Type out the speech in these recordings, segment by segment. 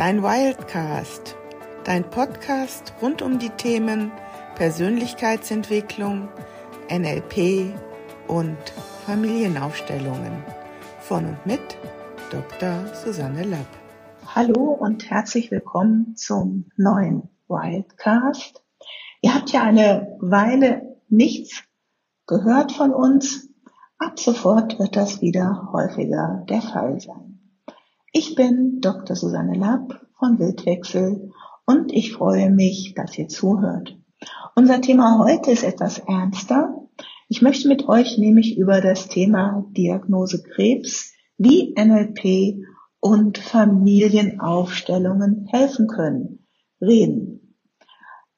Dein Wildcast, dein Podcast rund um die Themen Persönlichkeitsentwicklung, NLP und Familienaufstellungen. Von und mit Dr. Susanne Lapp. Hallo und herzlich willkommen zum neuen Wildcast. Ihr habt ja eine Weile nichts gehört von uns. Ab sofort wird das wieder häufiger der Fall sein. Ich bin Dr. Susanne Lapp von Wildwechsel und ich freue mich, dass ihr zuhört. Unser Thema heute ist etwas ernster. Ich möchte mit euch nämlich über das Thema Diagnose Krebs, wie NLP und Familienaufstellungen helfen können, reden.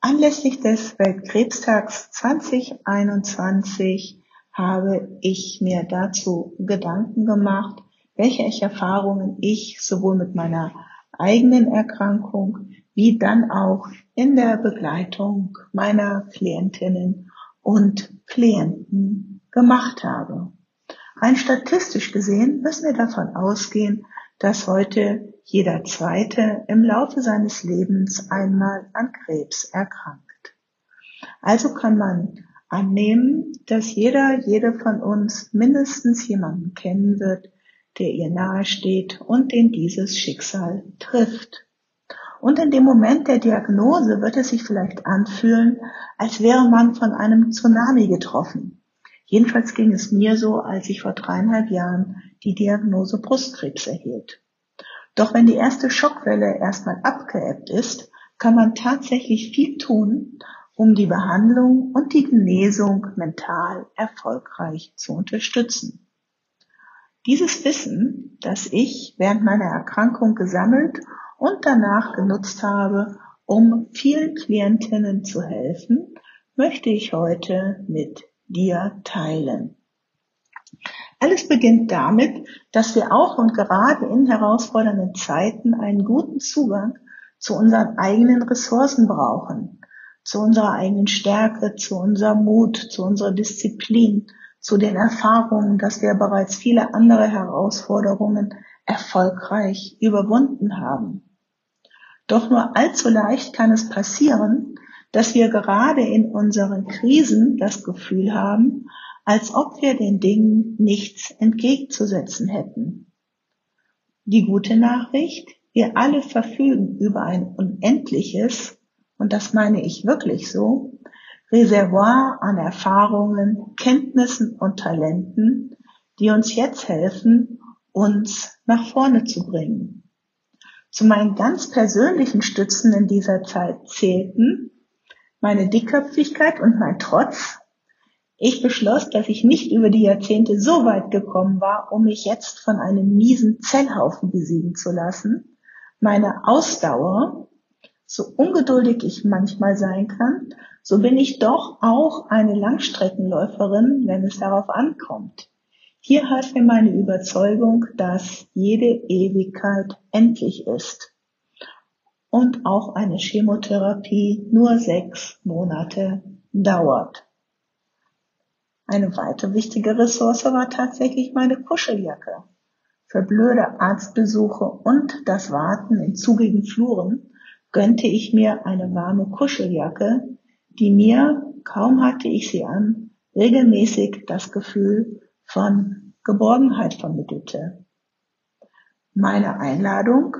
Anlässlich des Weltkrebstags 2021 habe ich mir dazu Gedanken gemacht, welche Erfahrungen ich sowohl mit meiner eigenen Erkrankung wie dann auch in der Begleitung meiner Klientinnen und Klienten gemacht habe. Rein statistisch gesehen müssen wir davon ausgehen, dass heute jeder Zweite im Laufe seines Lebens einmal an Krebs erkrankt. Also kann man annehmen, dass jeder, jede von uns mindestens jemanden kennen wird, der ihr nahesteht und den dieses Schicksal trifft. Und in dem Moment der Diagnose wird es sich vielleicht anfühlen, als wäre man von einem Tsunami getroffen. Jedenfalls ging es mir so, als ich vor dreieinhalb Jahren die Diagnose Brustkrebs erhielt. Doch wenn die erste Schockwelle erstmal abgeebbt ist, kann man tatsächlich viel tun, um die Behandlung und die Genesung mental erfolgreich zu unterstützen. Dieses Wissen, das ich während meiner Erkrankung gesammelt und danach genutzt habe, um vielen Klientinnen zu helfen, möchte ich heute mit dir teilen. Alles beginnt damit, dass wir auch und gerade in herausfordernden Zeiten einen guten Zugang zu unseren eigenen Ressourcen brauchen, zu unserer eigenen Stärke, zu unserem Mut, zu unserer Disziplin, zu den Erfahrungen, dass wir bereits viele andere Herausforderungen erfolgreich überwunden haben. Doch nur allzu leicht kann es passieren, dass wir gerade in unseren Krisen das Gefühl haben, als ob wir den Dingen nichts entgegenzusetzen hätten. Die gute Nachricht, wir alle verfügen über ein unendliches, und das meine ich wirklich so, Reservoir an Erfahrungen, Kenntnissen und Talenten, die uns jetzt helfen, uns nach vorne zu bringen. Zu meinen ganz persönlichen Stützen in dieser Zeit zählten meine Dickköpfigkeit und mein Trotz. Ich beschloss, dass ich nicht über die Jahrzehnte so weit gekommen war, um mich jetzt von einem miesen Zellhaufen besiegen zu lassen. Meine Ausdauer, so ungeduldig ich manchmal sein kann, so bin ich doch auch eine Langstreckenläuferin, wenn es darauf ankommt. Hier half mir meine Überzeugung, dass jede Ewigkeit endlich ist und auch eine Chemotherapie nur sechs Monate dauert. Eine weitere wichtige Ressource war tatsächlich meine Kuscheljacke. Für blöde Arztbesuche und das Warten in zugigen Fluren gönnte ich mir eine warme Kuscheljacke, die mir, kaum hatte ich sie an, regelmäßig das Gefühl von Geborgenheit vermittelte. Meine Einladung,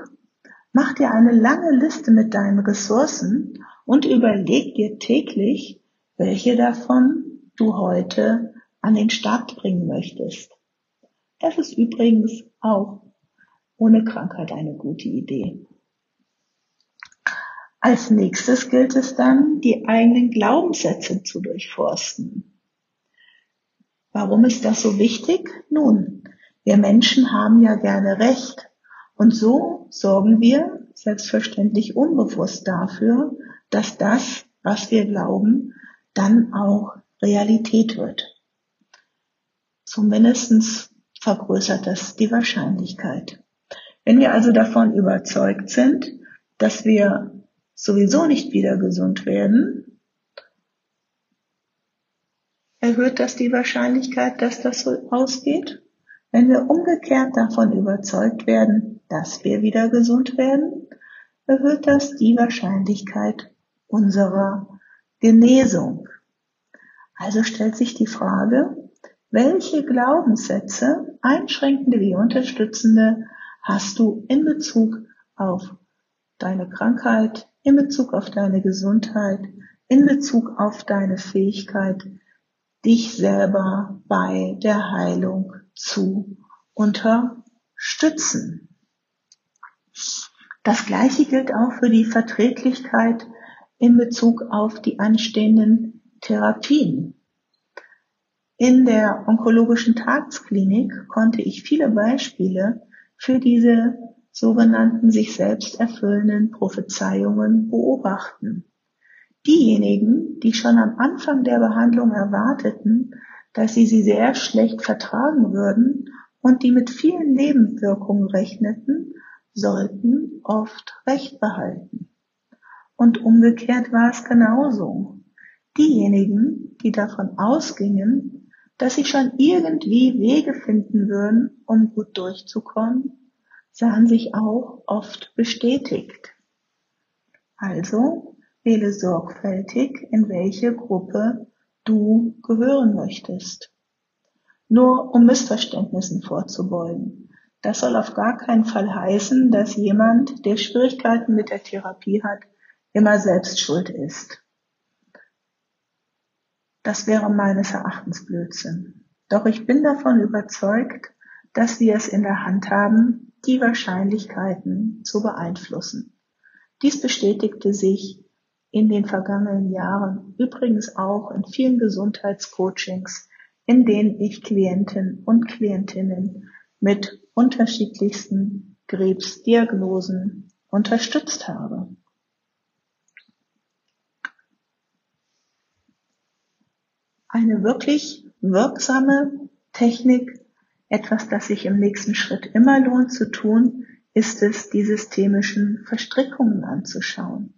mach dir eine lange Liste mit deinen Ressourcen und überleg dir täglich, welche davon du heute an den Start bringen möchtest. Es ist übrigens auch ohne Krankheit eine gute Idee. Als nächstes gilt es dann, die eigenen Glaubenssätze zu durchforsten. Warum ist das so wichtig? Nun, wir Menschen haben ja gerne Recht und so sorgen wir selbstverständlich unbewusst dafür, dass das, was wir glauben, dann auch Realität wird. Zumindest vergrößert das die Wahrscheinlichkeit. Wenn wir also davon überzeugt sind, dass wir sowieso nicht wieder gesund werden, erhöht das die Wahrscheinlichkeit, dass das so ausgeht. Wenn wir umgekehrt davon überzeugt werden, dass wir wieder gesund werden, erhöht das die Wahrscheinlichkeit unserer Genesung. Also stellt sich die Frage, welche Glaubenssätze, einschränkende wie unterstützende, hast du in Bezug auf deine Krankheit, in Bezug auf deine Gesundheit, in Bezug auf deine Fähigkeit, dich selber bei der Heilung zu unterstützen. Das Gleiche gilt auch für die Verträglichkeit in Bezug auf die anstehenden Therapien. In der onkologischen Tagesklinik konnte ich viele Beispiele für diese sogenannten sich selbst erfüllenden Prophezeiungen beobachten. Diejenigen, die schon am Anfang der Behandlung erwarteten, dass sie sie sehr schlecht vertragen würden und die mit vielen Nebenwirkungen rechneten, sollten oft Recht behalten. Und umgekehrt war es genauso. Diejenigen, die davon ausgingen, dass sie schon irgendwie Wege finden würden, um gut durchzukommen, sahen sich auch oft bestätigt. Also wähle sorgfältig, in welche Gruppe du gehören möchtest. Nur um Missverständnissen vorzubeugen. Das soll auf gar keinen Fall heißen, dass jemand, der Schwierigkeiten mit der Therapie hat, immer selbst schuld ist. Das wäre meines Erachtens Blödsinn. Doch ich bin davon überzeugt, dass wir es in der Hand haben, die Wahrscheinlichkeiten zu beeinflussen. Dies bestätigte sich in den vergangenen Jahren übrigens auch in vielen Gesundheitscoachings, in denen ich Klienten und Klientinnen mit unterschiedlichsten Krebsdiagnosen unterstützt habe. Eine wirklich wirksame Technik, etwas, das sich im nächsten Schritt immer lohnt zu tun, ist es, die systemischen Verstrickungen anzuschauen.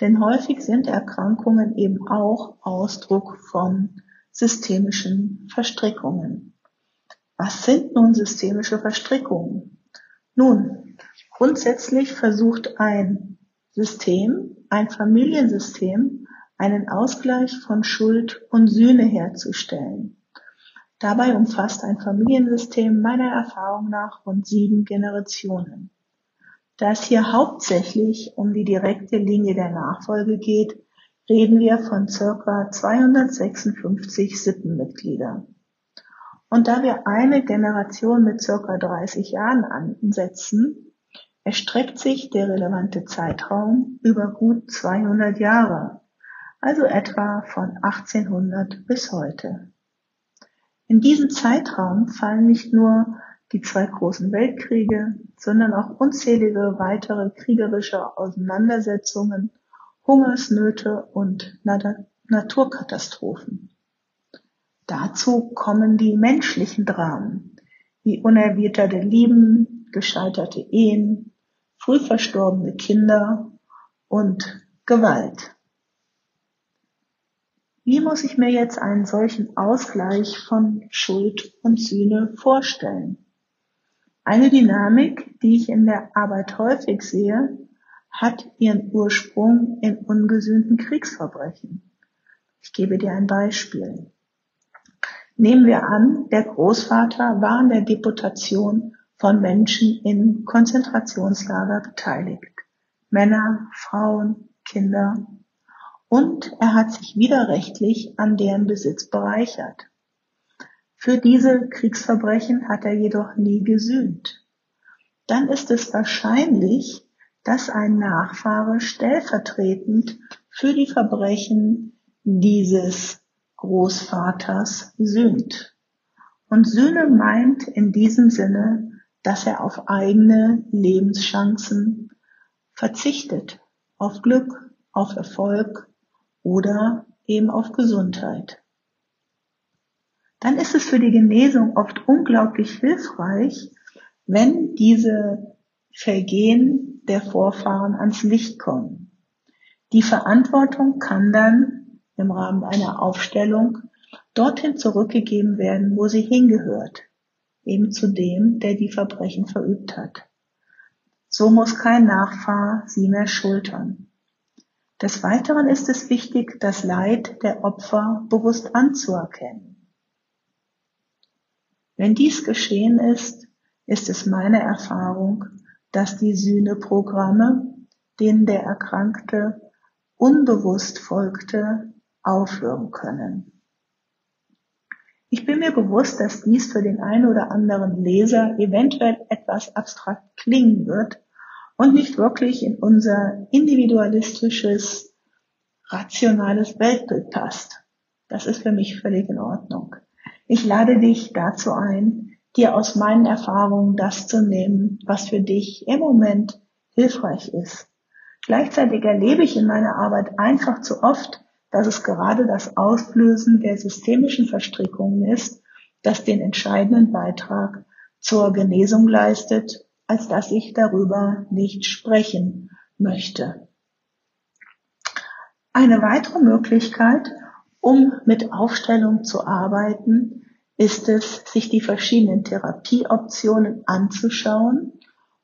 Denn häufig sind Erkrankungen eben auch Ausdruck von systemischen Verstrickungen. Was sind nun systemische Verstrickungen? Nun, grundsätzlich versucht ein System, ein Familiensystem, einen Ausgleich von Schuld und Sühne herzustellen. Dabei umfasst ein Familiensystem meiner Erfahrung nach rund sieben Generationen. Da es hier hauptsächlich um die direkte Linie der Nachfolge geht, reden wir von circa 256 Sippenmitgliedern. Und da wir eine Generation mit circa 30 Jahren ansetzen, erstreckt sich der relevante Zeitraum über gut 200 Jahre, also etwa von 1800 bis heute. In diesen Zeitraum fallen nicht nur die zwei großen Weltkriege, sondern auch unzählige weitere kriegerische Auseinandersetzungen, Hungersnöte und Naturkatastrophen. Dazu kommen die menschlichen Dramen, wie unerwiderte Lieben, gescheiterte Ehen, früh verstorbene Kinder und Gewalt. Wie muss ich mir jetzt einen solchen Ausgleich von Schuld und Sühne vorstellen? Eine Dynamik, die ich in der Arbeit häufig sehe, hat ihren Ursprung in ungesühnten Kriegsverbrechen. Ich gebe dir ein Beispiel. Nehmen wir an, der Großvater war an der Deportation von Menschen in Konzentrationslager beteiligt. Männer, Frauen, Kinder. Und er hat sich widerrechtlich an deren Besitz bereichert. Für diese Kriegsverbrechen hat er jedoch nie gesühnt. Dann ist es wahrscheinlich, dass ein Nachfahre stellvertretend für die Verbrechen dieses Großvaters sühnt. Und Sühne meint in diesem Sinne, dass er auf eigene Lebenschancen verzichtet, auf Glück, auf Erfolg oder eben auf Gesundheit. Dann ist es für die Genesung oft unglaublich hilfreich, wenn diese Vergehen der Vorfahren ans Licht kommen. Die Verantwortung kann dann im Rahmen einer Aufstellung dorthin zurückgegeben werden, wo sie hingehört, eben zu dem, der die Verbrechen verübt hat. so muss kein Nachfahr sie mehr schultern. Des Weiteren ist es wichtig, das Leid der Opfer bewusst anzuerkennen. Wenn dies geschehen ist, ist es meine Erfahrung, dass die Sühneprogramme, denen der Erkrankte unbewusst folgte, aufhören können. Ich bin mir bewusst, dass dies für den einen oder anderen Leser eventuell etwas abstrakt klingen wird und nicht wirklich in unser individualistisches, rationales Weltbild passt. Das ist für mich völlig in Ordnung. Ich lade dich dazu ein, dir aus meinen Erfahrungen das zu nehmen, was für dich im Moment hilfreich ist. Gleichzeitig erlebe ich in meiner Arbeit einfach zu oft, dass es gerade das Auslösen der systemischen Verstrickungen ist, das den entscheidenden Beitrag zur Genesung leistet, als dass ich darüber nicht sprechen möchte. Eine weitere Möglichkeit, um mit Aufstellung zu arbeiten, ist es, sich die verschiedenen Therapieoptionen anzuschauen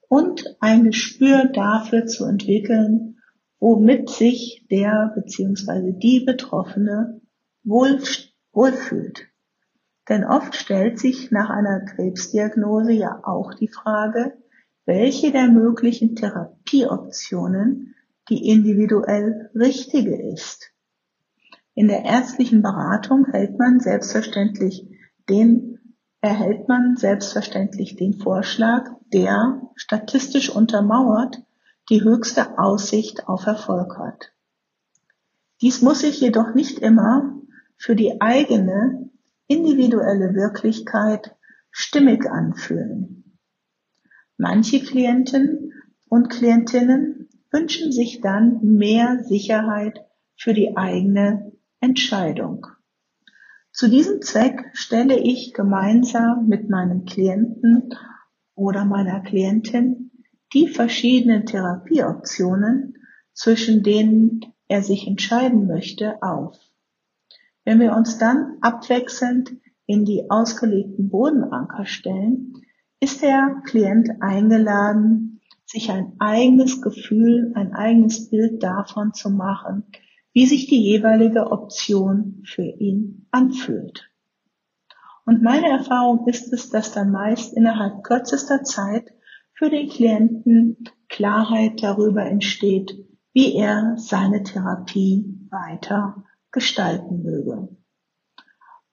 und ein Gespür dafür zu entwickeln, womit sich der bzw. die Betroffene wohl, wohlfühlt. Denn oft stellt sich nach einer Krebsdiagnose ja auch die Frage, welche der möglichen Therapieoptionen die individuell richtige ist. In der ärztlichen Beratung hält man selbstverständlich den erhält man selbstverständlich den Vorschlag, der statistisch untermauert die höchste Aussicht auf Erfolg hat. Dies muss sich jedoch nicht immer für die eigene individuelle Wirklichkeit stimmig anfühlen. Manche Klienten und Klientinnen wünschen sich dann mehr Sicherheit für die eigene Entscheidung. Zu diesem Zweck stelle ich gemeinsam mit meinem Klienten oder meiner Klientin die verschiedenen Therapieoptionen, zwischen denen er sich entscheiden möchte, auf. Wenn wir uns dann abwechselnd in die ausgelegten Bodenanker stellen, ist der Klient eingeladen, sich ein eigenes Gefühl, ein eigenes Bild davon zu machen, wie sich die jeweilige Option für ihn anfühlt. Und meine Erfahrung ist es, dass dann meist innerhalb kürzester Zeit für den Klienten Klarheit darüber entsteht, wie er seine Therapie weiter gestalten möge.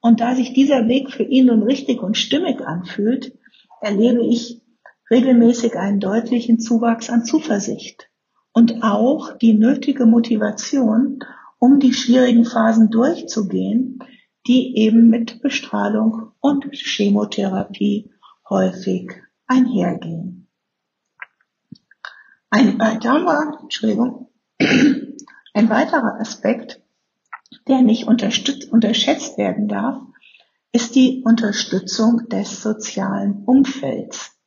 Und da sich dieser Weg für ihn nun richtig und stimmig anfühlt, erlebe ich regelmäßig einen deutlichen Zuwachs an Zuversicht und auch die nötige Motivation, um die schwierigen Phasen durchzugehen, die eben mit Bestrahlung und Chemotherapie häufig einhergehen. Ein weiterer, Entschuldigung, ein weiterer Aspekt, der nicht unterschätzt werden darf, ist die Unterstützung des sozialen Umfelds.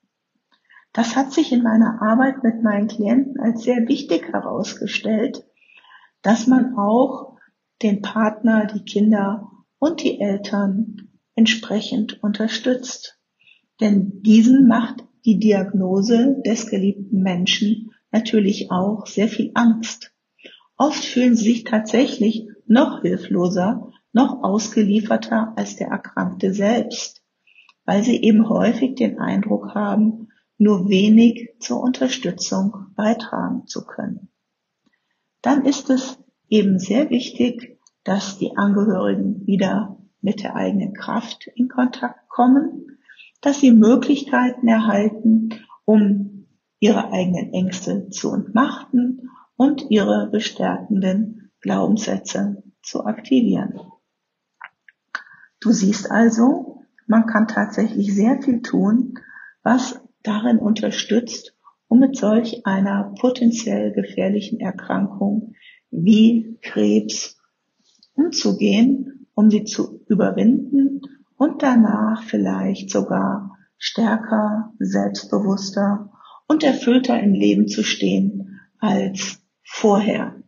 Das hat sich in meiner Arbeit mit meinen Klienten als sehr wichtig herausgestellt, dass man auch den Partner, die Kinder und die Eltern entsprechend unterstützt. Denn diesen macht die Diagnose des geliebten Menschen natürlich auch sehr viel Angst. Oft fühlen sie sich tatsächlich noch hilfloser, noch ausgelieferter als der Erkrankte selbst, weil sie eben häufig den Eindruck haben, nur wenig zur Unterstützung beitragen zu können. Dann ist es eben sehr wichtig, dass die Angehörigen wieder mit der eigenen Kraft in Kontakt kommen, dass sie Möglichkeiten erhalten, um ihre eigenen Ängste zu entmachten und ihre bestärkenden Glaubenssätze zu aktivieren. Du siehst also, man kann tatsächlich sehr viel tun, was darin unterstützt, um mit solch einer potenziell gefährlichen Erkrankung wie Krebs umzugehen, um sie zu überwinden und danach vielleicht sogar stärker, selbstbewusster und erfüllter im Leben zu stehen als vorher.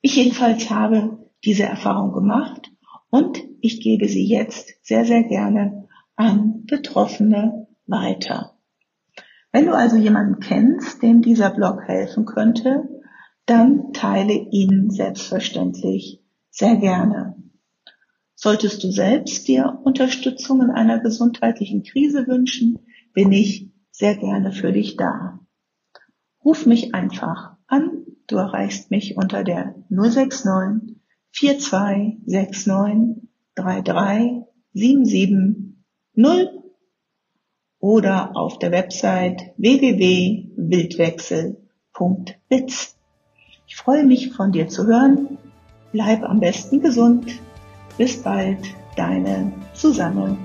Ich jedenfalls habe diese Erfahrung gemacht und ich gebe sie jetzt sehr, sehr gerne an Betroffene weiter. Wenn du also jemanden kennst, dem dieser Blog helfen könnte, dann teile ihn selbstverständlich sehr gerne. Solltest du selbst dir Unterstützung in einer gesundheitlichen Krise wünschen, bin ich sehr gerne für dich da. Ruf mich einfach an. Du erreichst mich unter der 069 4269 3377 0 oder auf der Website www.wildwechsel.biz. Ich freue mich von dir zu hören. Bleib am besten gesund. Bis bald, deine Susanne.